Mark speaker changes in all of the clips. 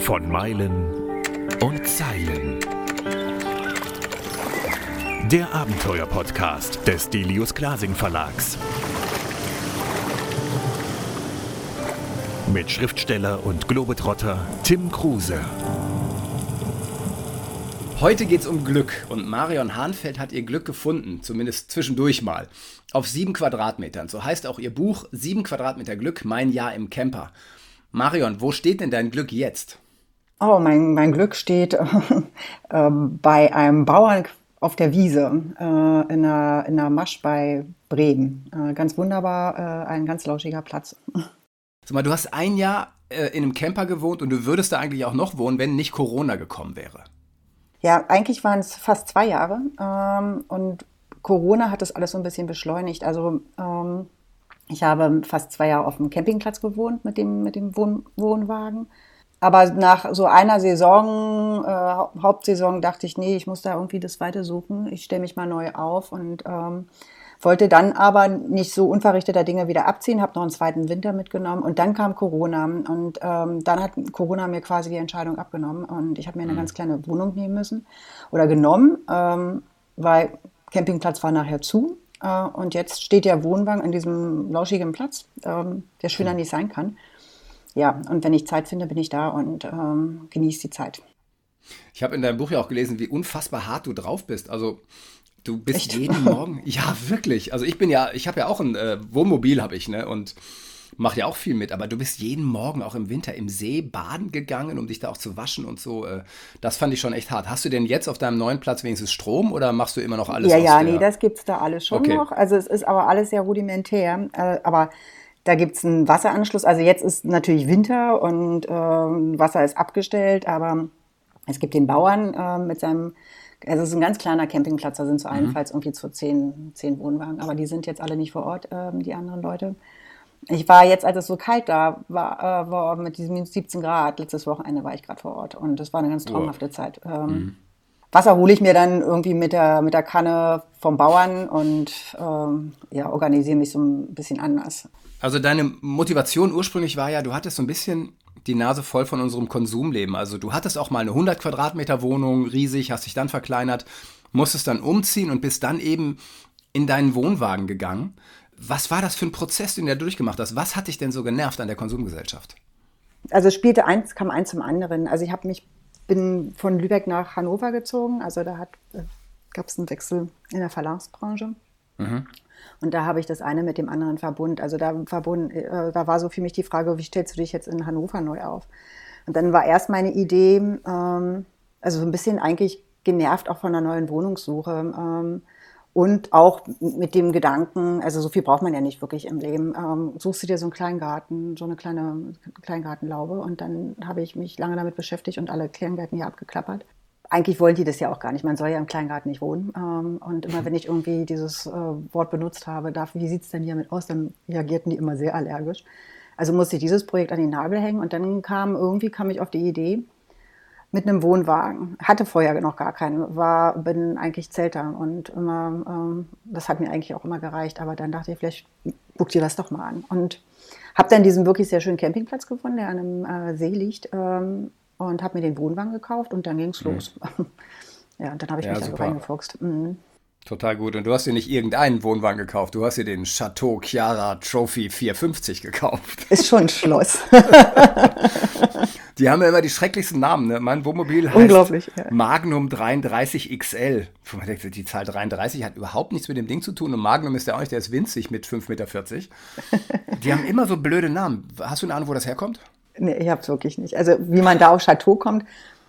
Speaker 1: Von Meilen und Zeilen. Der Abenteuer-Podcast des Delius Glasing Verlags. Mit Schriftsteller und Globetrotter Tim Kruse.
Speaker 2: Heute geht es um Glück und Marion Hahnfeld hat ihr Glück gefunden, zumindest zwischendurch mal, auf sieben Quadratmetern. So heißt auch ihr Buch Sieben Quadratmeter Glück, mein Jahr im Camper. Marion, wo steht denn dein Glück jetzt?
Speaker 3: Oh, mein, mein Glück steht äh, bei einem Bauern auf der Wiese äh, in, einer, in einer Masch bei Bremen. Äh, ganz wunderbar, äh, ein ganz lauschiger Platz.
Speaker 2: Sag mal, du hast ein Jahr äh, in einem Camper gewohnt und du würdest da eigentlich auch noch wohnen, wenn nicht Corona gekommen wäre.
Speaker 3: Ja, eigentlich waren es fast zwei Jahre ähm, und Corona hat das alles so ein bisschen beschleunigt. Also ähm, ich habe fast zwei Jahre auf dem Campingplatz gewohnt mit dem, mit dem Wohn Wohnwagen. Aber nach so einer Saison, äh, Hauptsaison, dachte ich, nee, ich muss da irgendwie das Weite suchen. Ich stelle mich mal neu auf und ähm, wollte dann aber nicht so unverrichteter Dinge wieder abziehen, habe noch einen zweiten Winter mitgenommen und dann kam Corona und ähm, dann hat Corona mir quasi die Entscheidung abgenommen und ich habe mir eine mhm. ganz kleine Wohnung nehmen müssen oder genommen, ähm, weil Campingplatz war nachher zu und jetzt steht der Wohnwagen an diesem lauschigen Platz, ähm, der schöner nicht sein kann. Ja, und wenn ich Zeit finde, bin ich da und ähm, genieße die Zeit.
Speaker 2: Ich habe in deinem Buch ja auch gelesen, wie unfassbar hart du drauf bist. Also Du bist Echt? jeden Morgen. Ja, wirklich. Also ich bin ja, ich habe ja auch ein äh, Wohnmobil, habe ich, ne? Und mache ja auch viel mit. Aber du bist jeden Morgen auch im Winter im See baden gegangen, um dich da auch zu waschen und so. Äh, das fand ich schon echt hart. Hast du denn jetzt auf deinem neuen Platz wenigstens Strom oder machst du immer noch alles?
Speaker 3: Ja, ja, nee, das gibt es da alles schon okay. noch. Also es ist aber alles sehr rudimentär. Äh, aber da gibt es einen Wasseranschluss. Also jetzt ist natürlich Winter und ähm, Wasser ist abgestellt, aber es gibt den Bauern äh, mit seinem also es ist ein ganz kleiner Campingplatz, da sind so mhm. allenfalls irgendwie zu zehn, zehn Wohnwagen, aber die sind jetzt alle nicht vor Ort, ähm, die anderen Leute. Ich war jetzt, als es so kalt da war, äh, war mit diesem minus 17 Grad, letztes Wochenende war ich gerade vor Ort und das war eine ganz traumhafte oh. Zeit. Ähm, mhm. Wasser hole ich mir dann irgendwie mit der, mit der Kanne vom Bauern und ähm, ja, organisiere mich so ein bisschen anders.
Speaker 2: Also deine Motivation ursprünglich war ja, du hattest so ein bisschen die Nase voll von unserem Konsumleben. Also du hattest auch mal eine 100 Quadratmeter Wohnung, riesig, hast dich dann verkleinert, musstest dann umziehen und bist dann eben in deinen Wohnwagen gegangen. Was war das für ein Prozess, den du da durchgemacht hast? Was hat dich denn so genervt an der Konsumgesellschaft?
Speaker 3: Also spielte eins, kam eins zum anderen. Also ich habe mich, bin von Lübeck nach Hannover gezogen. Also da äh, gab es einen Wechsel in der Verlagsbranche. Mhm. Und da habe ich das eine mit dem anderen verbunden. Also da, verbunden, äh, da war so für mich die Frage, wie stellst du dich jetzt in Hannover neu auf? Und dann war erst meine Idee, ähm, also so ein bisschen eigentlich genervt auch von einer neuen Wohnungssuche. Ähm, und auch mit dem Gedanken, also so viel braucht man ja nicht wirklich im Leben. Ähm, suchst du dir so einen kleinen Garten, so eine kleine Kleingartenlaube und dann habe ich mich lange damit beschäftigt und alle Kleingärten hier abgeklappert eigentlich wollen die das ja auch gar nicht. Man soll ja im Kleingarten nicht wohnen. Ähm, und immer wenn ich irgendwie dieses äh, Wort benutzt habe, darf, wie sieht es denn hiermit aus, dann reagierten die immer sehr allergisch. Also musste ich dieses Projekt an den Nagel hängen und dann kam irgendwie kam ich auf die Idee mit einem Wohnwagen. Hatte vorher noch gar keinen, war bin eigentlich Zelter und immer ähm, das hat mir eigentlich auch immer gereicht. Aber dann dachte ich, vielleicht guck dir das doch mal an und habe dann diesen wirklich sehr schönen Campingplatz gefunden, der an einem äh, See liegt. Ähm, und habe mir den Wohnwagen gekauft und dann ging es mhm. los. ja, und dann habe ich ja, mich da reingefuchst. Mhm.
Speaker 2: Total gut. Und du hast dir nicht irgendeinen Wohnwagen gekauft, du hast dir den Chateau Chiara Trophy 450 gekauft.
Speaker 3: Ist schon ein Schloss.
Speaker 2: die haben ja immer die schrecklichsten Namen. Ne? Mein Wohnmobil heißt
Speaker 3: Unglaublich, ja.
Speaker 2: Magnum 33 XL. Die Zahl 33 hat überhaupt nichts mit dem Ding zu tun. Und Magnum ist ja auch nicht, der ist winzig mit 5,40 Meter. Die haben immer so blöde Namen. Hast du eine Ahnung, wo das herkommt?
Speaker 3: Nee, ich habe es wirklich nicht. Also wie man da auf Chateau kommt,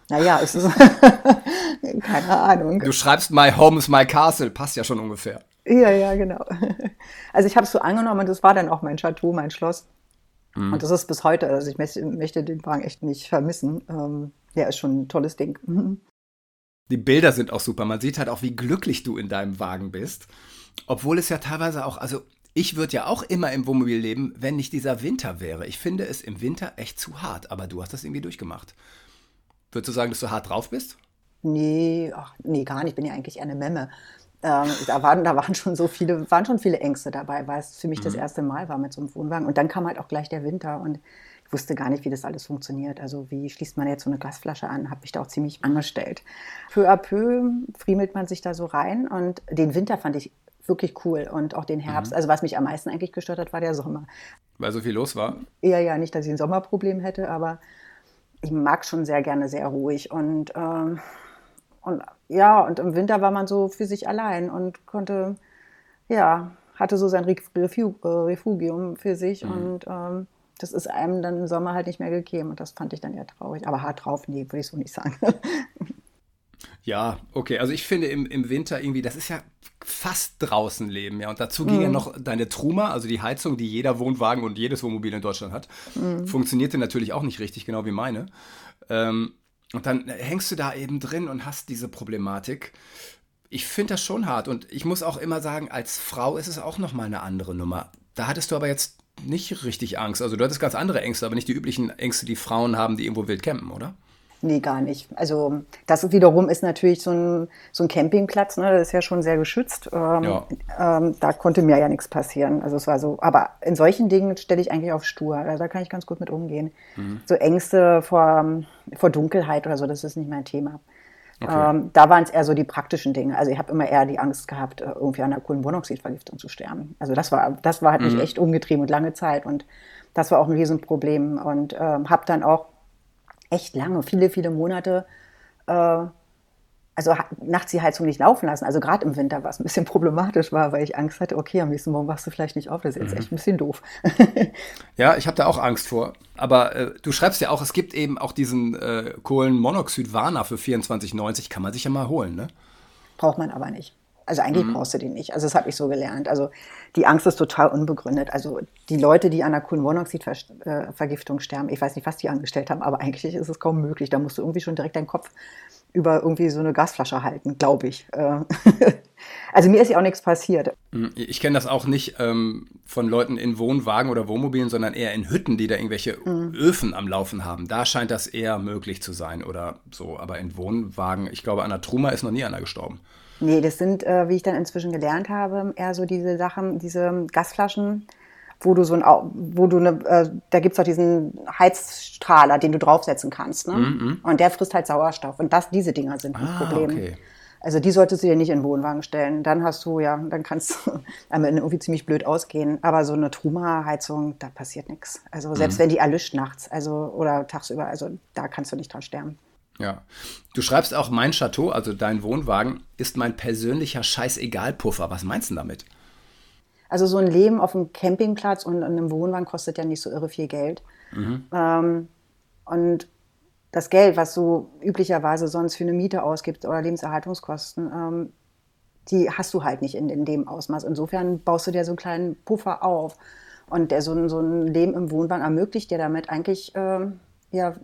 Speaker 3: naja, es ist keine Ahnung.
Speaker 2: Du schreibst My Home is my Castle, passt ja schon ungefähr.
Speaker 3: Ja, ja, genau. Also ich habe es so angenommen und das war dann auch mein Chateau, mein Schloss. Mhm. Und das ist bis heute, also ich möchte, möchte den Wagen echt nicht vermissen. Ähm, ja, ist schon ein tolles Ding. Mhm.
Speaker 2: Die Bilder sind auch super. Man sieht halt auch, wie glücklich du in deinem Wagen bist. Obwohl es ja teilweise auch, also ich würde ja auch immer im Wohnmobil leben, wenn nicht dieser Winter wäre. Ich finde es im Winter echt zu hart, aber du hast das irgendwie durchgemacht. Würdest du sagen, dass du hart drauf bist?
Speaker 3: Nee, ach, nee, gar nicht. Ich bin ja eigentlich eher eine Memme. Ähm, da, waren, da waren schon so viele, waren schon viele Ängste dabei, weil es für mich mhm. das erste Mal war mit so einem Wohnwagen. Und dann kam halt auch gleich der Winter. Und Ich wusste gar nicht, wie das alles funktioniert. Also wie schließt man jetzt so eine Glasflasche an? Habe mich da auch ziemlich angestellt. Peu à peu friemelt man sich da so rein und den Winter fand ich wirklich cool und auch den Herbst. Mhm. Also was mich am meisten eigentlich gestört hat, war der Sommer.
Speaker 2: Weil so viel los war?
Speaker 3: Ja, ja, nicht, dass ich ein Sommerproblem hätte, aber ich mag schon sehr gerne sehr ruhig und, ähm, und ja, und im Winter war man so für sich allein und konnte, ja, hatte so sein Refugium für sich mhm. und ähm, das ist einem dann im Sommer halt nicht mehr gegeben und das fand ich dann eher traurig. Aber hart drauf, nee, würde ich so nicht sagen.
Speaker 2: Ja, okay. Also ich finde im, im Winter irgendwie, das ist ja fast draußen leben, ja. Und dazu ging mhm. ja noch deine Truma, also die Heizung, die jeder Wohnwagen und jedes Wohnmobil in Deutschland hat. Mhm. Funktionierte natürlich auch nicht richtig, genau wie meine. Ähm, und dann hängst du da eben drin und hast diese Problematik. Ich finde das schon hart und ich muss auch immer sagen, als Frau ist es auch nochmal eine andere Nummer. Da hattest du aber jetzt nicht richtig Angst. Also du hattest ganz andere Ängste, aber nicht die üblichen Ängste, die Frauen haben, die irgendwo wild campen, oder?
Speaker 3: Nee, gar nicht. Also das wiederum ist natürlich so ein, so ein Campingplatz, ne? das ist ja schon sehr geschützt. Ähm, ja. ähm, da konnte mir ja nichts passieren. Also es war so, aber in solchen Dingen stelle ich eigentlich auf stur. Also da kann ich ganz gut mit umgehen. Mhm. So Ängste vor, vor Dunkelheit oder so, das ist nicht mein Thema. Okay. Ähm, da waren es eher so die praktischen Dinge. Also ich habe immer eher die Angst gehabt, äh, irgendwie an einer Kohlenmonoxidvergiftung zu sterben. Also das war, das war halt mhm. mich echt umgetrieben und lange Zeit und das war auch ein Riesenproblem und ähm, habe dann auch echt lange, viele, viele Monate, äh, also nachts die Heizung nicht laufen lassen. Also gerade im Winter, was ein bisschen problematisch war, weil ich Angst hatte, okay, am nächsten Morgen wachst du vielleicht nicht auf, das ist jetzt mhm. echt ein bisschen doof.
Speaker 2: ja, ich habe da auch Angst vor. Aber äh, du schreibst ja auch, es gibt eben auch diesen äh, Kohlenmonoxid-Warner für 24,90, kann man sich ja mal holen, ne?
Speaker 3: Braucht man aber nicht. Also eigentlich mhm. brauchst du den nicht. Also das habe ich so gelernt. Also die Angst ist total unbegründet. Also die Leute, die an einer Kohlenmonoxidvergiftung sterben, ich weiß nicht, was die angestellt haben, aber eigentlich ist es kaum möglich. Da musst du irgendwie schon direkt deinen Kopf über irgendwie so eine Gasflasche halten, glaube ich. Äh, also mir ist ja auch nichts passiert.
Speaker 2: Mhm. Ich kenne das auch nicht ähm, von Leuten in Wohnwagen oder Wohnmobilen, sondern eher in Hütten, die da irgendwelche mhm. Öfen am Laufen haben. Da scheint das eher möglich zu sein oder so. Aber in Wohnwagen, ich glaube, an der Truma ist noch nie einer gestorben.
Speaker 3: Nee, das sind, äh, wie ich dann inzwischen gelernt habe, eher so diese Sachen, diese Gasflaschen, wo du so ein, wo du eine, äh, da gibt's doch diesen Heizstrahler, den du draufsetzen kannst, ne? Mm -hmm. Und der frisst halt Sauerstoff. Und das, diese Dinger sind ein ah, Problem. Okay. Also die solltest du dir nicht in den Wohnwagen stellen. Dann hast du, ja, dann kannst du irgendwie ziemlich blöd ausgehen. Aber so eine Truma-Heizung, da passiert nichts. Also selbst mhm. wenn die erlischt nachts, also oder tagsüber, also da kannst du nicht dran sterben.
Speaker 2: Ja. Du schreibst auch, mein Chateau, also dein Wohnwagen, ist mein persönlicher Scheißegal-Puffer. Was meinst du damit?
Speaker 3: Also so ein Leben auf einem Campingplatz und in einem Wohnwagen kostet ja nicht so irre viel Geld. Mhm. Ähm, und das Geld, was du üblicherweise sonst für eine Miete ausgibst oder Lebenserhaltungskosten, ähm, die hast du halt nicht in, in dem Ausmaß. Insofern baust du dir so einen kleinen Puffer auf. Und der, so, ein, so ein Leben im Wohnwagen ermöglicht dir damit eigentlich ähm, ja,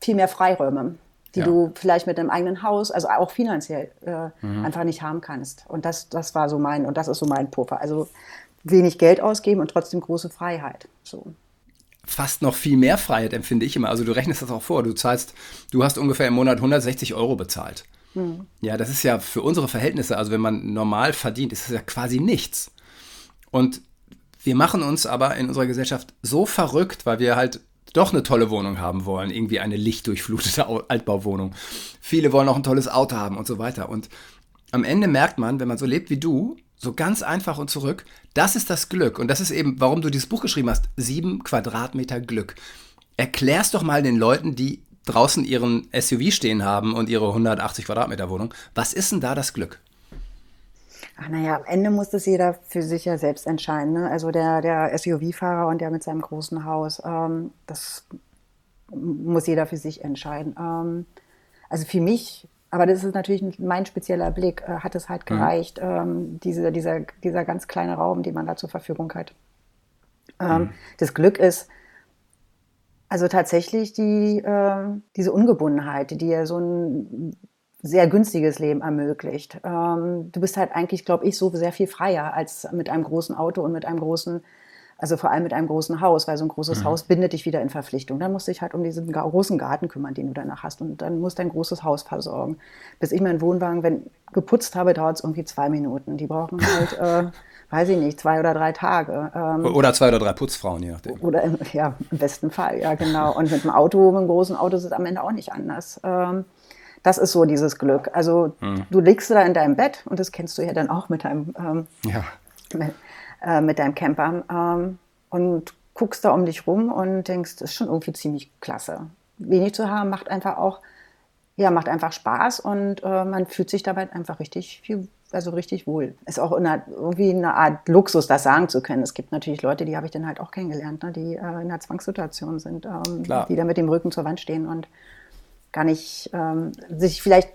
Speaker 3: viel mehr Freiräume, die ja. du vielleicht mit deinem eigenen Haus, also auch finanziell, äh, mhm. einfach nicht haben kannst. Und das, das war so mein, und das ist so mein Puffer. Also wenig Geld ausgeben und trotzdem große Freiheit. So.
Speaker 2: Fast noch viel mehr Freiheit empfinde ich immer. Also du rechnest das auch vor. Du zahlst, du hast ungefähr im Monat 160 Euro bezahlt. Mhm. Ja, das ist ja für unsere Verhältnisse, also wenn man normal verdient, ist das ja quasi nichts. Und wir machen uns aber in unserer Gesellschaft so verrückt, weil wir halt doch eine tolle Wohnung haben wollen, irgendwie eine lichtdurchflutete Altbauwohnung. Viele wollen auch ein tolles Auto haben und so weiter. Und am Ende merkt man, wenn man so lebt wie du, so ganz einfach und zurück, das ist das Glück. Und das ist eben, warum du dieses Buch geschrieben hast, sieben Quadratmeter Glück. Erklär's doch mal den Leuten, die draußen ihren SUV stehen haben und ihre 180 Quadratmeter Wohnung. Was ist denn da das Glück?
Speaker 3: Ach naja, am Ende muss das jeder für sich ja selbst entscheiden. Ne? Also der, der SUV-Fahrer und der mit seinem großen Haus, ähm, das muss jeder für sich entscheiden. Ähm, also für mich, aber das ist natürlich mein spezieller Blick, äh, hat es halt mhm. gereicht, mhm. ähm, diese, dieser, dieser ganz kleine Raum, den man da zur Verfügung hat. Ähm, mhm. Das Glück ist, also tatsächlich die, äh, diese Ungebundenheit, die ja so ein sehr günstiges Leben ermöglicht. Ähm, du bist halt eigentlich, glaube ich, so sehr viel freier als mit einem großen Auto und mit einem großen, also vor allem mit einem großen Haus, weil so ein großes mhm. Haus bindet dich wieder in Verpflichtung. Dann musst du dich halt um diesen großen Garten kümmern, den du danach hast und dann musst du dein großes Haus versorgen. Bis ich meinen Wohnwagen, wenn geputzt habe, dauert es irgendwie zwei Minuten. Die brauchen halt äh, weiß ich nicht, zwei oder drei Tage.
Speaker 2: Ähm, oder zwei oder drei Putzfrauen, je nachdem.
Speaker 3: Oder im, ja, im besten Fall, ja genau. Und mit dem Auto, mit dem großen Auto ist es am Ende auch nicht anders. Ähm, das ist so dieses Glück. Also hm. du liegst da in deinem Bett und das kennst du ja dann auch mit deinem, ähm, ja. mit, äh, mit, deinem Camper ähm, und guckst da um dich rum und denkst, das ist schon irgendwie ziemlich klasse. Wenig zu haben macht einfach auch, ja, macht einfach Spaß und äh, man fühlt sich dabei einfach richtig viel also richtig wohl. Ist auch eine, irgendwie eine Art Luxus, das sagen zu können. Es gibt natürlich Leute, die habe ich dann halt auch kennengelernt, ne, die äh, in einer Zwangssituation sind, ähm, die da mit dem Rücken zur Wand stehen und gar nicht ähm, sich vielleicht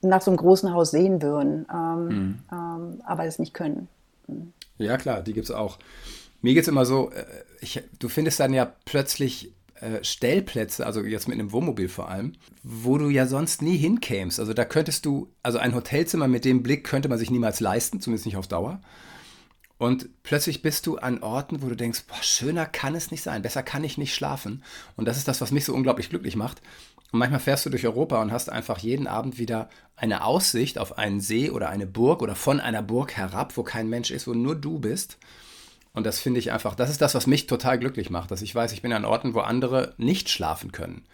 Speaker 3: nach so einem großen Haus sehen würden, ähm, mhm. ähm, aber es nicht können.
Speaker 2: Mhm. Ja, klar, die gibt es auch. Mir geht es immer so, äh, ich, du findest dann ja plötzlich äh, Stellplätze, also jetzt mit einem Wohnmobil vor allem, wo du ja sonst nie hinkämst. Also da könntest du, also ein Hotelzimmer mit dem Blick könnte man sich niemals leisten, zumindest nicht auf Dauer. Und plötzlich bist du an Orten, wo du denkst, boah, schöner kann es nicht sein, besser kann ich nicht schlafen. Und das ist das, was mich so unglaublich glücklich macht. Und manchmal fährst du durch Europa und hast einfach jeden Abend wieder eine Aussicht auf einen See oder eine Burg oder von einer Burg herab, wo kein Mensch ist, wo nur du bist. Und das finde ich einfach, das ist das, was mich total glücklich macht, dass ich weiß, ich bin an Orten, wo andere nicht schlafen können.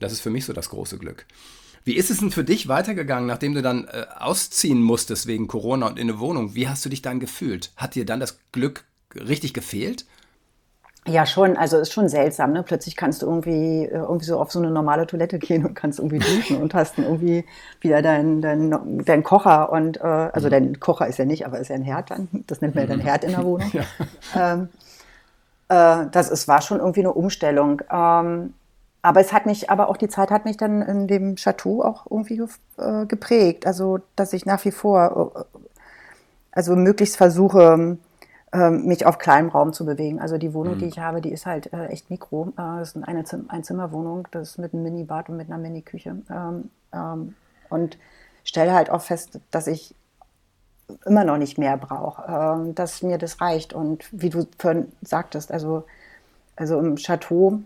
Speaker 2: Das ist für mich so das große Glück. Wie ist es denn für dich weitergegangen, nachdem du dann äh, ausziehen musstest wegen Corona und in eine Wohnung? Wie hast du dich dann gefühlt? Hat dir dann das Glück richtig gefehlt?
Speaker 3: Ja, schon. Also ist schon seltsam. Ne? Plötzlich kannst du irgendwie, äh, irgendwie so auf so eine normale Toilette gehen und kannst irgendwie duschen und hast dann irgendwie wieder deinen dein, dein Kocher und äh, also dein Kocher ist ja nicht, aber ist ja ein Herd dann. Das nennt man ja dann mhm. Herd in der Wohnung. Ja. Ähm, äh, das ist, war schon irgendwie eine Umstellung. Ähm, aber es hat mich, aber auch die Zeit hat mich dann in dem Chateau auch irgendwie äh, geprägt. Also, dass ich nach wie vor, äh, also möglichst versuche, ähm, mich auf kleinem Raum zu bewegen. Also die Wohnung, mhm. die ich habe, die ist halt äh, echt mikro. Das ist eine Zim Einzimmerwohnung, das ist mit einem Minibad und mit einer Mini-Küche. Ähm, ähm, und stelle halt auch fest, dass ich immer noch nicht mehr brauche, ähm, dass mir das reicht. Und wie du vorhin sagtest, also, also im Chateau,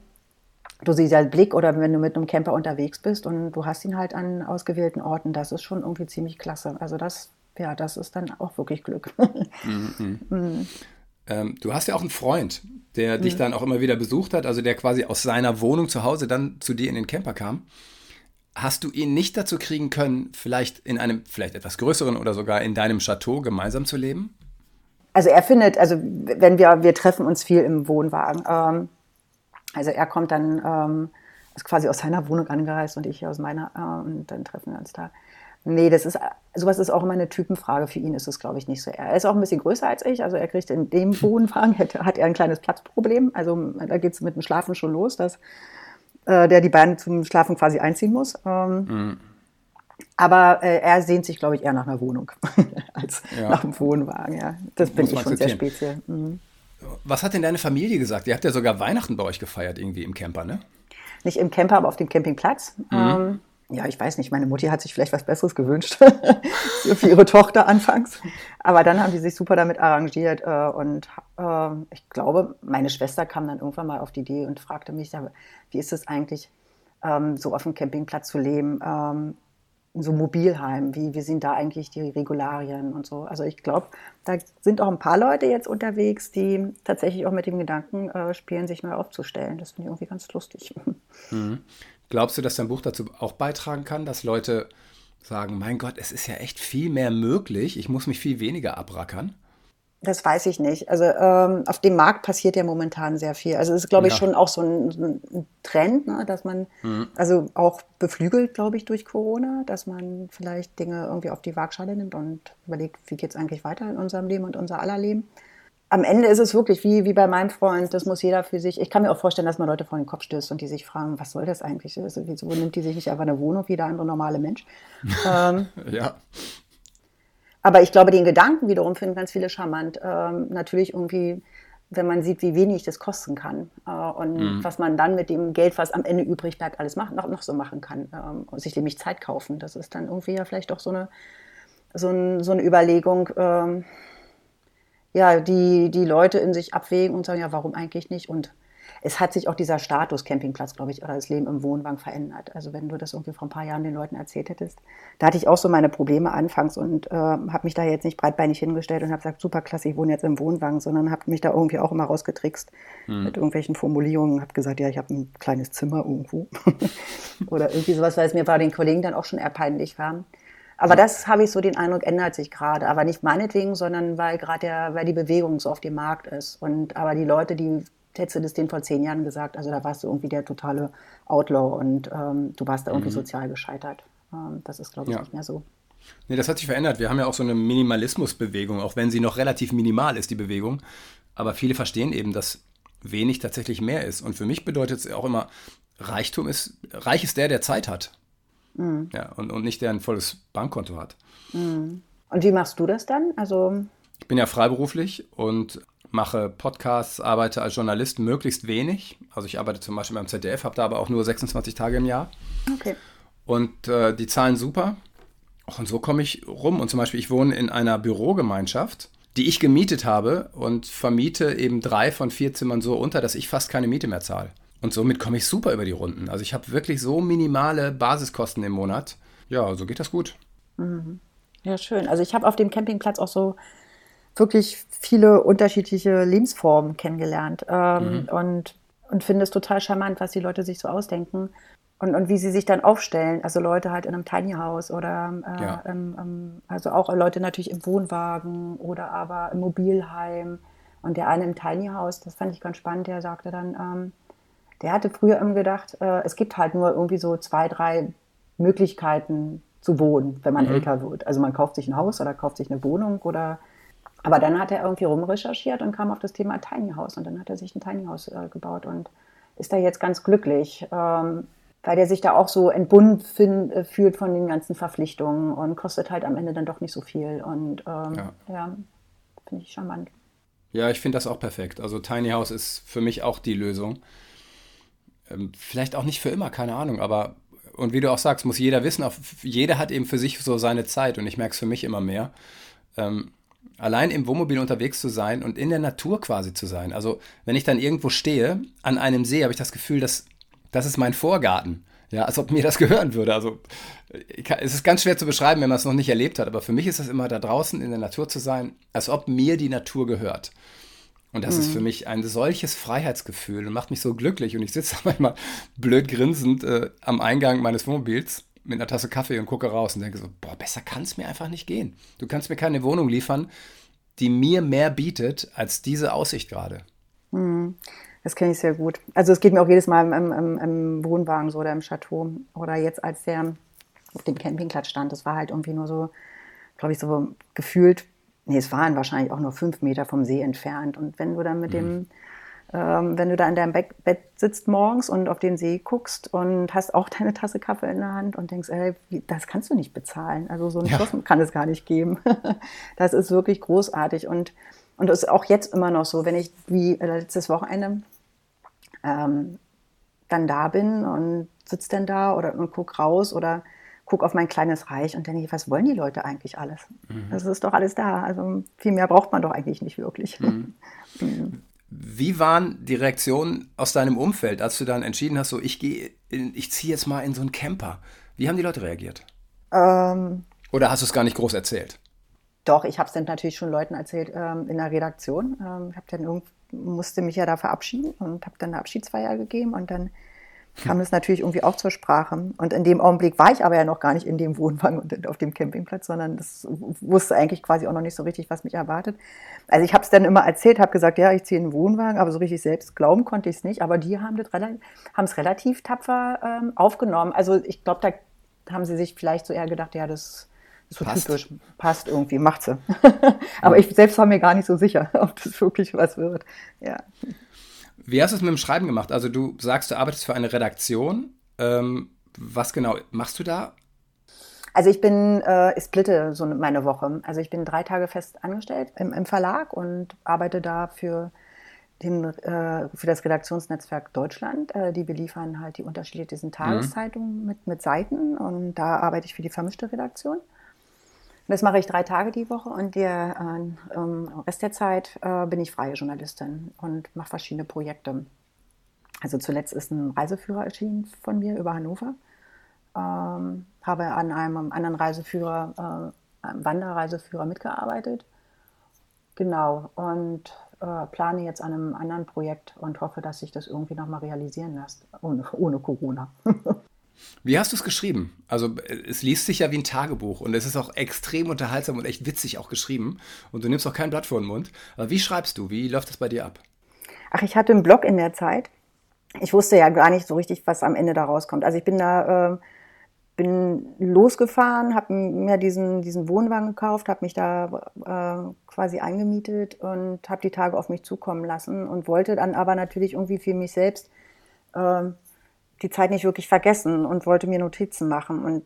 Speaker 3: du siehst ja Blick oder wenn du mit einem Camper unterwegs bist und du hast ihn halt an ausgewählten Orten, das ist schon irgendwie ziemlich klasse. Also das ja, das ist dann auch wirklich Glück. Mhm.
Speaker 2: mhm. Ähm, du hast ja auch einen Freund, der dich mhm. dann auch immer wieder besucht hat, also der quasi aus seiner Wohnung zu Hause dann zu dir in den Camper kam. Hast du ihn nicht dazu kriegen können, vielleicht in einem vielleicht etwas größeren oder sogar in deinem Chateau gemeinsam zu leben?
Speaker 3: Also er findet, also wenn wir, wir treffen uns viel im Wohnwagen. Ähm, also er kommt dann, ähm, ist quasi aus seiner Wohnung angereist und ich aus meiner, äh, und dann treffen wir uns da. Nee, das ist, sowas ist auch immer eine Typenfrage. Für ihn ist es, glaube ich, nicht so. Er ist auch ein bisschen größer als ich. Also er kriegt in dem Wohnwagen, hat, hat er ein kleines Platzproblem. Also da geht es mit dem Schlafen schon los, dass äh, der die Beine zum Schlafen quasi einziehen muss. Ähm, mhm. Aber äh, er sehnt sich, glaube ich, eher nach einer Wohnung als ja. nach einem Wohnwagen. Ja. Das bin ich schon sehr speziell. Mhm.
Speaker 2: Was hat denn deine Familie gesagt? Ihr habt ja sogar Weihnachten bei euch gefeiert, irgendwie im Camper, ne?
Speaker 3: Nicht im Camper, aber auf dem Campingplatz. Mhm. Ähm, ja, ich weiß nicht, meine Mutti hat sich vielleicht was Besseres gewünscht für ihre Tochter anfangs. Aber dann haben die sich super damit arrangiert äh, und äh, ich glaube, meine Schwester kam dann irgendwann mal auf die Idee und fragte mich, wie ist es eigentlich, ähm, so auf dem Campingplatz zu leben, ähm, so Mobilheim, wie, wie sind da eigentlich die Regularien und so. Also ich glaube, da sind auch ein paar Leute jetzt unterwegs, die tatsächlich auch mit dem Gedanken äh, spielen, sich neu aufzustellen. Das finde ich irgendwie ganz lustig.
Speaker 2: Mhm. Glaubst du, dass dein Buch dazu auch beitragen kann, dass Leute sagen, mein Gott, es ist ja echt viel mehr möglich, ich muss mich viel weniger abrackern?
Speaker 3: Das weiß ich nicht. Also ähm, auf dem Markt passiert ja momentan sehr viel. Also es ist, glaube ich, ja. schon auch so ein, ein Trend, ne, dass man, mhm. also auch beflügelt, glaube ich, durch Corona, dass man vielleicht Dinge irgendwie auf die Waagschale nimmt und überlegt, wie geht es eigentlich weiter in unserem Leben und unser aller Leben am Ende ist es wirklich wie, wie bei meinem Freund, das muss jeder für sich. Ich kann mir auch vorstellen, dass man Leute vor den Kopf stößt und die sich fragen, was soll das eigentlich? Also, wieso nimmt die sich nicht einfach eine Wohnung wie der andere normale Mensch? ähm, ja. Aber ich glaube, den Gedanken wiederum finden ganz viele charmant. Ähm, natürlich irgendwie, wenn man sieht, wie wenig das kosten kann äh, und mhm. was man dann mit dem Geld, was am Ende übrig bleibt, alles machen, noch, noch so machen kann ähm, und sich nämlich Zeit kaufen. Das ist dann irgendwie ja vielleicht doch so eine, so, ein, so eine Überlegung ähm, ja, die, die Leute in sich abwägen und sagen, ja, warum eigentlich nicht? Und es hat sich auch dieser Status Campingplatz, glaube ich, oder das Leben im Wohnwagen verändert. Also wenn du das irgendwie vor ein paar Jahren den Leuten erzählt hättest, da hatte ich auch so meine Probleme anfangs und äh, habe mich da jetzt nicht breitbeinig hingestellt und habe gesagt, super klasse, ich wohne jetzt im Wohnwagen, sondern habe mich da irgendwie auch immer rausgetrickst hm. mit irgendwelchen Formulierungen, habe gesagt, ja, ich habe ein kleines Zimmer irgendwo oder irgendwie sowas, weil es mir bei den Kollegen dann auch schon eher peinlich war. Aber ja. das habe ich so den Eindruck, ändert sich gerade. Aber nicht meinetwegen, sondern weil gerade der, weil die Bewegung so auf dem Markt ist. Und aber die Leute, die hättest du das denen vor zehn Jahren gesagt, also da warst du irgendwie der totale Outlaw und ähm, du warst da irgendwie mhm. sozial gescheitert. Ähm, das ist, glaube ich, ja. nicht mehr so.
Speaker 2: Nee, das hat sich verändert. Wir haben ja auch so eine Minimalismusbewegung, auch wenn sie noch relativ minimal ist, die Bewegung. Aber viele verstehen eben, dass wenig tatsächlich mehr ist. Und für mich bedeutet es auch immer, Reichtum ist, reich ist der, der Zeit hat. Mhm. Ja, und, und nicht der ein volles Bankkonto hat.
Speaker 3: Mhm. Und wie machst du das dann? Also
Speaker 2: ich bin ja freiberuflich und mache Podcasts, arbeite als Journalist möglichst wenig. Also ich arbeite zum Beispiel beim ZDF, habe da aber auch nur 26 Tage im Jahr.
Speaker 3: Okay.
Speaker 2: Und äh, die zahlen super. Und so komme ich rum. Und zum Beispiel, ich wohne in einer Bürogemeinschaft, die ich gemietet habe und vermiete eben drei von vier Zimmern so unter, dass ich fast keine Miete mehr zahle. Und somit komme ich super über die Runden. Also ich habe wirklich so minimale Basiskosten im Monat. Ja, so geht das gut.
Speaker 3: Mhm. Ja, schön. Also ich habe auf dem Campingplatz auch so wirklich viele unterschiedliche Lebensformen kennengelernt ähm, mhm. und, und finde es total charmant, was die Leute sich so ausdenken und, und wie sie sich dann aufstellen. Also Leute halt in einem Tiny House oder äh, ja. im, im, also auch Leute natürlich im Wohnwagen oder aber im Mobilheim. Und der eine im Tiny House, das fand ich ganz spannend, der sagte dann, ähm, der hatte früher immer gedacht, äh, es gibt halt nur irgendwie so zwei, drei Möglichkeiten zu wohnen, wenn man mhm. älter wird. Also man kauft sich ein Haus oder kauft sich eine Wohnung oder aber dann hat er irgendwie rumrecherchiert und kam auf das Thema Tiny House und dann hat er sich ein Tiny House äh, gebaut und ist da jetzt ganz glücklich, ähm, weil der sich da auch so entbunden find, äh, fühlt von den ganzen Verpflichtungen und kostet halt am Ende dann doch nicht so viel und ähm, ja, ja finde ich charmant.
Speaker 2: Ja, ich finde das auch perfekt. Also Tiny House ist für mich auch die Lösung. Ähm, vielleicht auch nicht für immer, keine Ahnung, aber und wie du auch sagst, muss jeder wissen, jeder hat eben für sich so seine Zeit und ich merke es für mich immer mehr. Ähm, allein im Wohnmobil unterwegs zu sein und in der Natur quasi zu sein. Also wenn ich dann irgendwo stehe an einem See, habe ich das Gefühl, dass das ist mein Vorgarten. Ja, als ob mir das gehören würde. Also kann, es ist ganz schwer zu beschreiben, wenn man es noch nicht erlebt hat. Aber für mich ist es immer da draußen in der Natur zu sein, als ob mir die Natur gehört. Und das mhm. ist für mich ein solches Freiheitsgefühl und macht mich so glücklich. Und ich sitze manchmal blöd grinsend äh, am Eingang meines Wohnmobils mit einer Tasse Kaffee und gucke raus und denke so, boah, besser kann es mir einfach nicht gehen. Du kannst mir keine Wohnung liefern, die mir mehr bietet als diese Aussicht gerade.
Speaker 3: Hm, das kenne ich sehr gut. Also es geht mir auch jedes Mal im, im, im Wohnwagen so oder im Chateau oder jetzt als der auf dem Campingplatz stand, das war halt irgendwie nur so, glaube ich, so gefühlt, nee, es waren wahrscheinlich auch nur fünf Meter vom See entfernt. Und wenn du dann mit mhm. dem ähm, wenn du da in deinem Bett sitzt morgens und auf den See guckst und hast auch deine Tasse Kaffee in der Hand und denkst, ey, das kannst du nicht bezahlen. Also so ein ja. Schloss kann es gar nicht geben. das ist wirklich großartig und und das ist auch jetzt immer noch so, wenn ich wie äh, letztes Wochenende ähm, dann da bin und sitze dann da oder und guck raus oder guck auf mein kleines Reich und denke, was wollen die Leute eigentlich alles? Mhm. Das ist doch alles da. Also viel mehr braucht man doch eigentlich nicht wirklich. Mhm.
Speaker 2: mhm. Wie waren die Reaktionen aus deinem Umfeld, als du dann entschieden hast, so ich gehe, ich ziehe jetzt mal in so einen Camper? Wie haben die Leute reagiert?
Speaker 3: Ähm,
Speaker 2: Oder hast du es gar nicht groß erzählt?
Speaker 3: Doch, ich habe es dann natürlich schon Leuten erzählt ähm, in der Redaktion. Ähm, ich habe dann musste mich ja da verabschieden und habe dann eine Abschiedsfeier gegeben und dann kam es natürlich irgendwie auch zur Sprache. Und in dem Augenblick war ich aber ja noch gar nicht in dem Wohnwagen und auf dem Campingplatz, sondern das wusste eigentlich quasi auch noch nicht so richtig, was mich erwartet. Also ich habe es dann immer erzählt, habe gesagt, ja, ich ziehe einen Wohnwagen, aber so richtig selbst glauben konnte ich es nicht. Aber die haben es relativ tapfer ähm, aufgenommen. Also ich glaube, da haben sie sich vielleicht so eher gedacht, ja, das so passt. typisch, passt irgendwie, macht sie. aber ich selbst war mir gar nicht so sicher, ob das wirklich was wird. Ja.
Speaker 2: Wie hast du es mit dem Schreiben gemacht? Also du sagst, du arbeitest für eine Redaktion. Ähm, was genau machst du da?
Speaker 3: Also ich bin, äh, ich splitte so meine Woche. Also ich bin drei Tage fest angestellt im, im Verlag und arbeite da für, den, äh, für das Redaktionsnetzwerk Deutschland. Äh, die beliefern halt die unterschiedlichsten mhm. Tageszeitungen mhm. mit, mit Seiten und da arbeite ich für die vermischte Redaktion. Das mache ich drei Tage die Woche und der äh, Rest der Zeit äh, bin ich freie Journalistin und mache verschiedene Projekte. Also zuletzt ist ein Reiseführer erschienen von mir über Hannover. Ähm, habe an einem anderen Reiseführer, äh, einem Wanderreiseführer mitgearbeitet. Genau. Und äh, plane jetzt an einem anderen Projekt und hoffe, dass sich das irgendwie nochmal realisieren lässt, ohne, ohne Corona.
Speaker 2: Wie hast du es geschrieben? Also es liest sich ja wie ein Tagebuch und es ist auch extrem unterhaltsam und echt witzig auch geschrieben und du nimmst auch kein Blatt vor den Mund. Aber wie schreibst du? Wie läuft das bei dir ab?
Speaker 3: Ach, ich hatte einen Blog in der Zeit. Ich wusste ja gar nicht so richtig, was am Ende da rauskommt. Also ich bin da äh, bin losgefahren, habe mir diesen, diesen Wohnwagen gekauft, habe mich da äh, quasi eingemietet und habe die Tage auf mich zukommen lassen und wollte dann aber natürlich irgendwie für mich selbst äh, die Zeit nicht wirklich vergessen und wollte mir Notizen machen. Und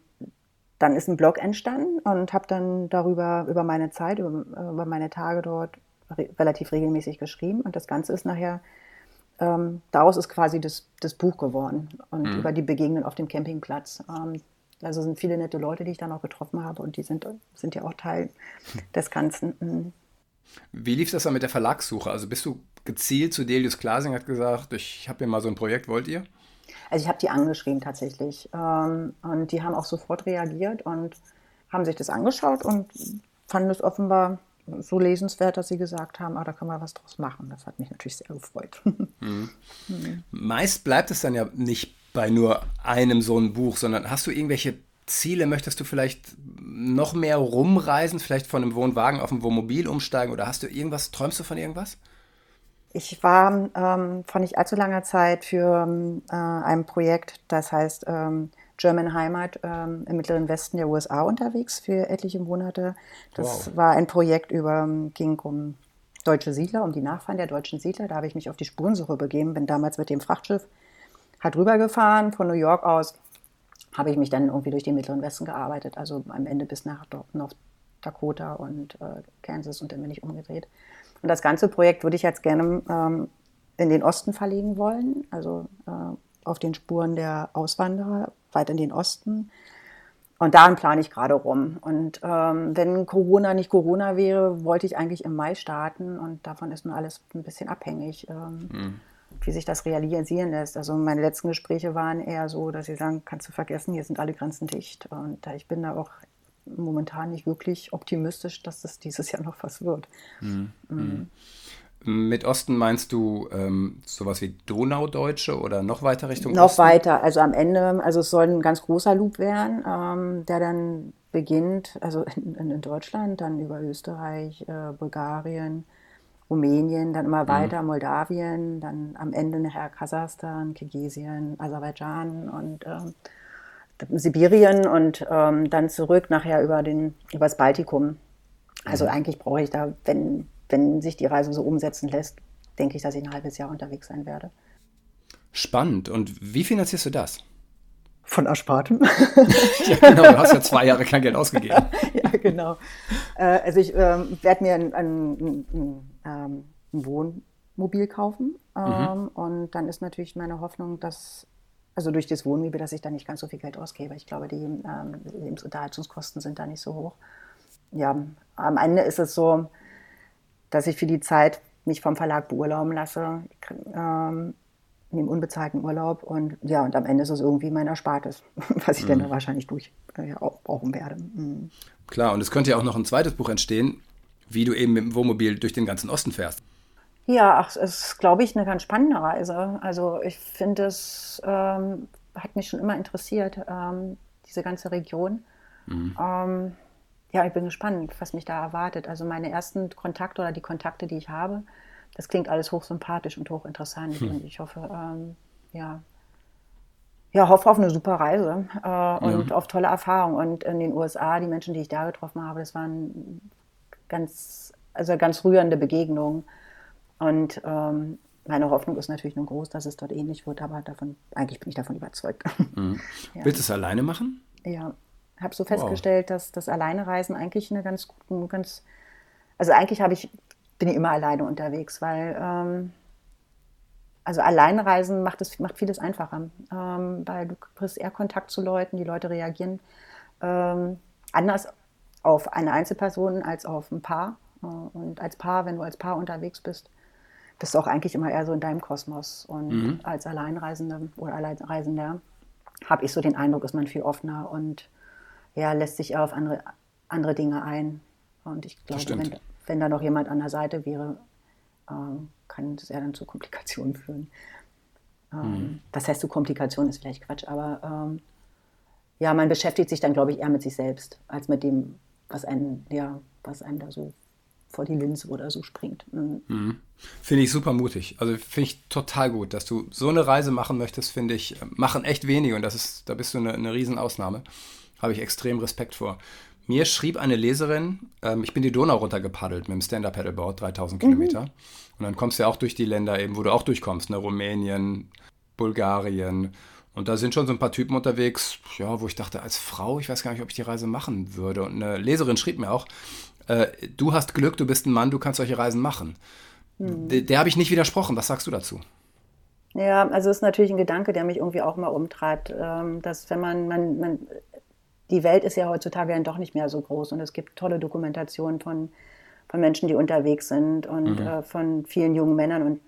Speaker 3: dann ist ein Blog entstanden und habe dann darüber, über meine Zeit, über, über meine Tage dort re relativ regelmäßig geschrieben. Und das Ganze ist nachher, ähm, daraus ist quasi das, das Buch geworden und mhm. über die Begegnungen auf dem Campingplatz. Ähm, also sind viele nette Leute, die ich dann auch getroffen habe und die sind, sind ja auch Teil des Ganzen. Mhm.
Speaker 2: Wie lief das dann mit der Verlagssuche? Also bist du gezielt zu Delius Glasing, hat gesagt, ich habe hier mal so ein Projekt, wollt ihr?
Speaker 3: Also ich habe die angeschrieben tatsächlich ähm, und die haben auch sofort reagiert und haben sich das angeschaut und fanden es offenbar so lesenswert, dass sie gesagt haben, ah, da können wir was draus machen. Das hat mich natürlich sehr gefreut.
Speaker 2: Mhm. Mhm. Meist bleibt es dann ja nicht bei nur einem so ein Buch, sondern hast du irgendwelche Ziele? Möchtest du vielleicht noch mehr rumreisen, vielleicht von einem Wohnwagen auf ein Wohnmobil umsteigen oder hast du irgendwas, träumst du von irgendwas?
Speaker 3: Ich war ähm, vor nicht allzu langer Zeit für äh, ein Projekt, das heißt ähm, German Heimat ähm, im Mittleren Westen der USA unterwegs für etliche Monate. Das wow. war ein Projekt über, ging um deutsche Siedler, um die Nachfahren der deutschen Siedler. Da habe ich mich auf die Spurensuche begeben, bin damals mit dem Frachtschiff halt rübergefahren. Von New York aus habe ich mich dann irgendwie durch den Mittleren Westen gearbeitet, also am Ende bis nach North Dakota und äh, Kansas und dann bin ich umgedreht. Und das ganze Projekt würde ich jetzt gerne ähm, in den Osten verlegen wollen, also äh, auf den Spuren der Auswanderer, weit in den Osten. Und daran plane ich gerade rum. Und ähm, wenn Corona nicht Corona wäre, wollte ich eigentlich im Mai starten und davon ist nur alles ein bisschen abhängig. Ähm, mhm wie sich das realisieren lässt. Also meine letzten Gespräche waren eher so, dass sie sagen, kannst du vergessen, hier sind alle Grenzen dicht. Und ich bin da auch momentan nicht wirklich optimistisch, dass das dieses Jahr noch was wird. Mhm.
Speaker 2: Mhm. Mit Osten meinst du ähm, sowas wie Donaudeutsche oder noch weiter Richtung
Speaker 3: Noch Osten? weiter, also am Ende, also es soll ein ganz großer Loop werden, ähm, der dann beginnt, also in, in, Deutschland, dann über Österreich, äh, Bulgarien, Rumänien, dann immer mhm. weiter mhm. Moldawien, dann am Ende nachher Kasachstan, Kirgisien, Aserbaidschan und ähm, Sibirien und ähm, dann zurück nachher über den übers Baltikum. Also mhm. eigentlich brauche ich da, wenn, wenn sich die Reise so umsetzen lässt, denke ich, dass ich ein halbes Jahr unterwegs sein werde.
Speaker 2: Spannend. Und wie finanzierst du das?
Speaker 3: Von Erspartem.
Speaker 2: ja, genau, du hast ja zwei Jahre kein Geld ausgegeben.
Speaker 3: ja, genau. Äh, also ich ähm, werde mir ein, ein, ein, ähm, ein, Wohnmobil kaufen. Ähm, mhm. Und dann ist natürlich meine Hoffnung, dass, also durch das Wohnmobil, dass ich da nicht ganz so viel Geld ausgebe. Ich glaube, die ähm, Lebensunterhaltungskosten sind da nicht so hoch. Ja, am Ende ist es so, dass ich für die Zeit mich vom Verlag beurlauben lasse. Ähm, in dem unbezahlten Urlaub und ja, und am Ende ist es irgendwie mein Erspartes, was ich mhm. dann wahrscheinlich durch äh, auch brauchen werde. Mhm.
Speaker 2: Klar, und es könnte ja auch noch ein zweites Buch entstehen, wie du eben mit dem Wohnmobil durch den ganzen Osten fährst.
Speaker 3: Ja, ach, es ist, glaube ich, eine ganz spannende Reise. Also ich finde, es ähm, hat mich schon immer interessiert, ähm, diese ganze Region. Mhm. Ähm, ja, ich bin gespannt, was mich da erwartet. Also meine ersten Kontakte oder die Kontakte, die ich habe, das klingt alles hochsympathisch und hochinteressant. Hm. Und ich hoffe, ähm, ja, ja, hoffe auf eine super Reise äh, und ja. auf tolle Erfahrungen. Und in den USA, die Menschen, die ich da getroffen habe, das waren ganz, also ganz rührende Begegnungen. Und ähm, meine Hoffnung ist natürlich nur groß, dass es dort ähnlich wird, aber davon, eigentlich bin ich davon überzeugt.
Speaker 2: Mhm. Ja. Willst du es alleine machen?
Speaker 3: Ja, habe so festgestellt, wow. dass das Alleinereisen eigentlich eine ganz, ganz, also eigentlich habe ich bin ich immer alleine unterwegs, weil ähm, also Alleinreisen macht, es, macht vieles einfacher, ähm, weil du kriegst eher Kontakt zu Leuten, die Leute reagieren ähm, anders auf eine Einzelperson als auf ein Paar. Äh, und als Paar, wenn du als Paar unterwegs bist, bist auch eigentlich immer eher so in deinem Kosmos. Und mhm. als Alleinreisende oder Alleinreisender habe ich so den Eindruck, ist man viel offener und ja, lässt sich eher auf andere, andere Dinge ein. Und ich glaube, wenn, wenn da noch jemand an der Seite wäre, ähm, kann das eher dann zu Komplikationen führen. Ähm, mhm. Das heißt, zu Komplikationen ist vielleicht Quatsch, aber ähm, ja, man beschäftigt sich dann, glaube ich, eher mit sich selbst, als mit dem, was einen, ja, was einem da so vor die Linse oder so springt. Mhm.
Speaker 2: Mhm. Finde ich super mutig. Also finde ich total gut, dass du so eine Reise machen möchtest, finde ich, machen echt wenige und das ist, da bist du eine, eine Riesenausnahme. Habe ich extrem Respekt vor. Mir schrieb eine Leserin, ähm, ich bin die Donau runtergepaddelt mit dem Stand-Up-Paddleboard, 3000 mhm. Kilometer. Und dann kommst du ja auch durch die Länder eben, wo du auch durchkommst, ne? Rumänien, Bulgarien. Und da sind schon so ein paar Typen unterwegs, ja, wo ich dachte, als Frau, ich weiß gar nicht, ob ich die Reise machen würde. Und eine Leserin schrieb mir auch, äh, du hast Glück, du bist ein Mann, du kannst solche Reisen machen. Hm. Der, der habe ich nicht widersprochen. Was sagst du dazu?
Speaker 3: Ja, also es ist natürlich ein Gedanke, der mich irgendwie auch mal umtreibt, ähm, dass wenn man, man, man die Welt ist ja heutzutage dann doch nicht mehr so groß und es gibt tolle Dokumentationen von, von Menschen, die unterwegs sind und mhm. äh, von vielen jungen Männern und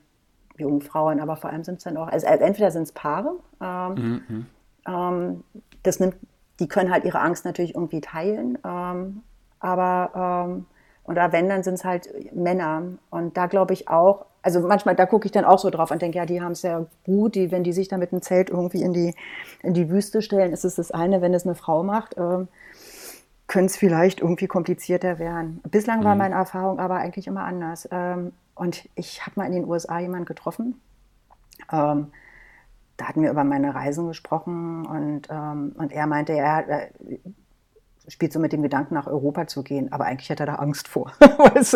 Speaker 3: jungen Frauen, aber vor allem sind es dann auch, also entweder sind es Paare, ähm, mhm. ähm, das nimmt, die können halt ihre Angst natürlich irgendwie teilen, ähm, aber ähm, oder wenn, dann sind es halt Männer und da glaube ich auch, also manchmal, da gucke ich dann auch so drauf und denke, ja, die haben es ja gut, die, wenn die sich da mit einem Zelt irgendwie in die, in die Wüste stellen, ist es das eine, wenn es eine Frau macht, ähm, könnte es vielleicht irgendwie komplizierter werden. Bislang mhm. war meine Erfahrung aber eigentlich immer anders. Ähm, und ich habe mal in den USA jemanden getroffen. Ähm, da hatten wir über meine Reisen gesprochen und, ähm, und er meinte, ja, spielt so mit dem Gedanken, nach Europa zu gehen. Aber eigentlich hat er da Angst vor. es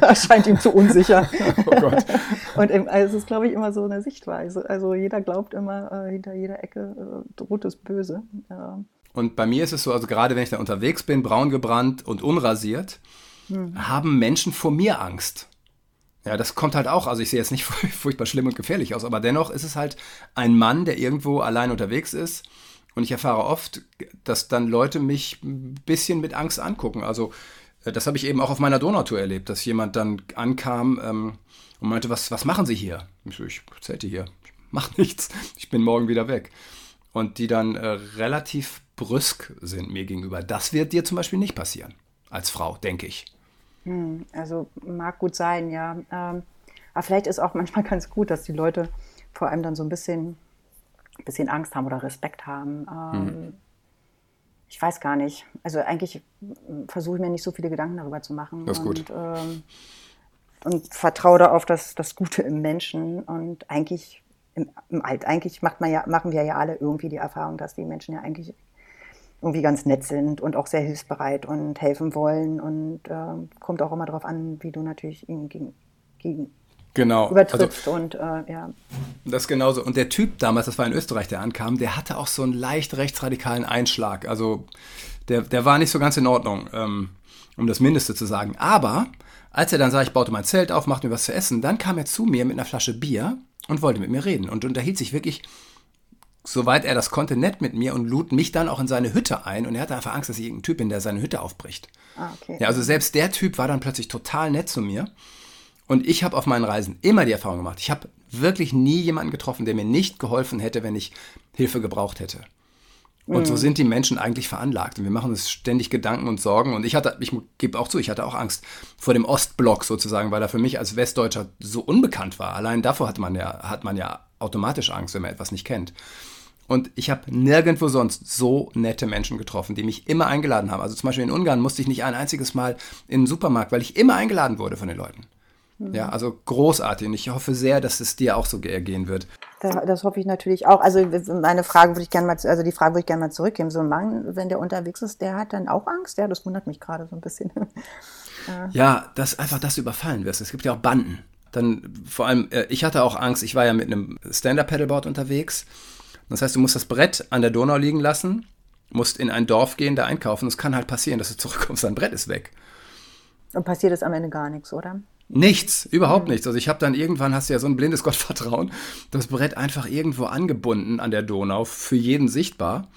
Speaker 3: erscheint ihm zu unsicher. Oh Gott. Und also es ist, glaube ich, immer so eine Sichtweise. Also jeder glaubt immer, äh, hinter jeder Ecke äh, droht das Böse. Ja.
Speaker 2: Und bei mir ist es so, also gerade wenn ich da unterwegs bin, braun gebrannt und unrasiert, hm. haben Menschen vor mir Angst. Ja, das kommt halt auch, also ich sehe jetzt nicht furchtbar schlimm und gefährlich aus, aber dennoch ist es halt ein Mann, der irgendwo allein unterwegs ist und ich erfahre oft, dass dann Leute mich ein bisschen mit Angst angucken. Also äh, das habe ich eben auch auf meiner Donautour erlebt, dass jemand dann ankam ähm, und meinte, was, was machen Sie hier? Ich, so, ich zelte hier, ich mache nichts, ich bin morgen wieder weg. Und die dann äh, relativ brüsk sind mir gegenüber. Das wird dir zum Beispiel nicht passieren, als Frau, denke ich.
Speaker 3: Hm, also mag gut sein, ja. Ähm, aber vielleicht ist auch manchmal ganz gut, dass die Leute vor allem dann so ein bisschen ein bisschen Angst haben oder Respekt haben. Ähm, mhm. Ich weiß gar nicht. Also eigentlich versuche ich mir nicht so viele Gedanken darüber zu machen.
Speaker 2: Das ist
Speaker 3: und, gut. Ähm, und vertraue da auf das, das Gute im Menschen. Und eigentlich, im, im Alt, eigentlich macht man ja, machen wir ja alle irgendwie die Erfahrung, dass die Menschen ja eigentlich irgendwie ganz nett sind und auch sehr hilfsbereit und helfen wollen. Und äh, kommt auch immer darauf an, wie du natürlich ihnen gegen, gegen
Speaker 2: genau.
Speaker 3: übertrittst also, und äh, ja.
Speaker 2: Das genauso. Und der Typ damals, das war in Österreich, der ankam, der hatte auch so einen leicht rechtsradikalen Einschlag. Also der, der war nicht so ganz in Ordnung, ähm, um das Mindeste zu sagen. Aber als er dann sah, ich baute mein Zelt auf, machte mir was zu essen, dann kam er zu mir mit einer Flasche Bier und wollte mit mir reden und unterhielt sich wirklich, soweit er das konnte, nett mit mir und lud mich dann auch in seine Hütte ein. Und er hatte einfach Angst, dass ich irgendein Typ bin, der seine Hütte aufbricht. Ah, okay. Ja, also selbst der Typ war dann plötzlich total nett zu mir. Und ich habe auf meinen Reisen immer die Erfahrung gemacht, ich habe wirklich nie jemanden getroffen, der mir nicht geholfen hätte, wenn ich Hilfe gebraucht hätte. Und so mhm. sind die Menschen eigentlich veranlagt. Und wir machen uns ständig Gedanken und Sorgen. Und ich hatte, ich gebe auch zu, ich hatte auch Angst vor dem Ostblock sozusagen, weil er für mich als Westdeutscher so unbekannt war. Allein davor hat man ja, hat man ja automatisch Angst, wenn man etwas nicht kennt. Und ich habe nirgendwo sonst so nette Menschen getroffen, die mich immer eingeladen haben. Also zum Beispiel in Ungarn musste ich nicht ein einziges Mal in den Supermarkt, weil ich immer eingeladen wurde von den Leuten. Ja, also großartig und ich hoffe sehr, dass es dir auch so ergehen wird.
Speaker 3: Das, das hoffe ich natürlich auch. Also meine Frage würde ich gerne mal, also die Frage würde ich gerne mal zurückgeben. So ein Mann, wenn der unterwegs ist, der hat dann auch Angst? Ja, das wundert mich gerade so ein bisschen.
Speaker 2: ja, dass einfach das überfallen wirst. Es gibt ja auch Banden. Dann vor allem, äh, ich hatte auch Angst, ich war ja mit einem Stand-Up-Paddleboard unterwegs. Das heißt, du musst das Brett an der Donau liegen lassen, musst in ein Dorf gehen, da einkaufen. Es kann halt passieren, dass du zurückkommst, dein Brett ist weg.
Speaker 3: Und passiert ist am Ende gar nichts, oder?
Speaker 2: Nichts, überhaupt nichts. Also ich habe dann irgendwann, hast du ja so ein blindes Gottvertrauen, das Brett einfach irgendwo angebunden an der Donau, für jeden sichtbar.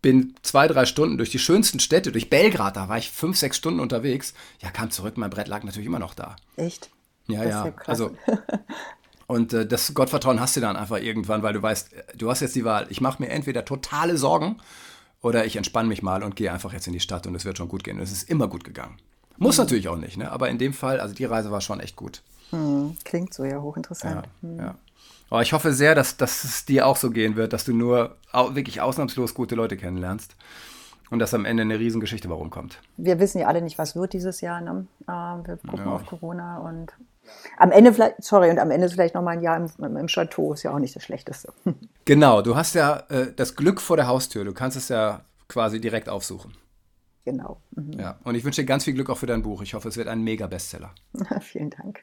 Speaker 2: Bin zwei, drei Stunden durch die schönsten Städte, durch Belgrad, da war ich fünf, sechs Stunden unterwegs. Ja, kam zurück, mein Brett lag natürlich immer noch da.
Speaker 3: Echt?
Speaker 2: Ja, ja.
Speaker 3: ja
Speaker 2: also und äh, das Gottvertrauen hast du dann einfach irgendwann, weil du weißt, du hast jetzt die Wahl. Ich mache mir entweder totale Sorgen oder ich entspanne mich mal und gehe einfach jetzt in die Stadt und es wird schon gut gehen. Und es ist immer gut gegangen. Muss
Speaker 3: Mhm.
Speaker 2: natürlich auch nicht, ne? Aber in dem Fall, also die Reise war schon echt gut.
Speaker 3: Klingt so ja
Speaker 2: Ja,
Speaker 3: hochinteressant.
Speaker 2: ja. Aber ich hoffe sehr, dass, dass es dir auch so gehen wird, dass du nur wirklich ausnahmslos gute Leute kennenlernst und dass am Ende eine Riesengeschichte warum kommt.
Speaker 3: Wir wissen ja alle nicht, was wird dieses Jahr. Ne? Äh, wir gucken
Speaker 2: Ja.
Speaker 3: auf Corona und am Ende vielleicht, sorry, und am Ende vielleicht noch mal ein Jahr im, im, im Chateau, ist ja auch nicht das Schlechteste.
Speaker 2: Genau, du hast ja äh, das Glück vor der Haustür. Du kannst es ja quasi direkt aufsuchen.
Speaker 3: Genau. Mhm.
Speaker 2: Ja. Und ich wünsche dir ganz viel Glück auch für dein Buch. Ich hoffe, es wird ein Mega-Bestseller.
Speaker 3: Vielen Dank.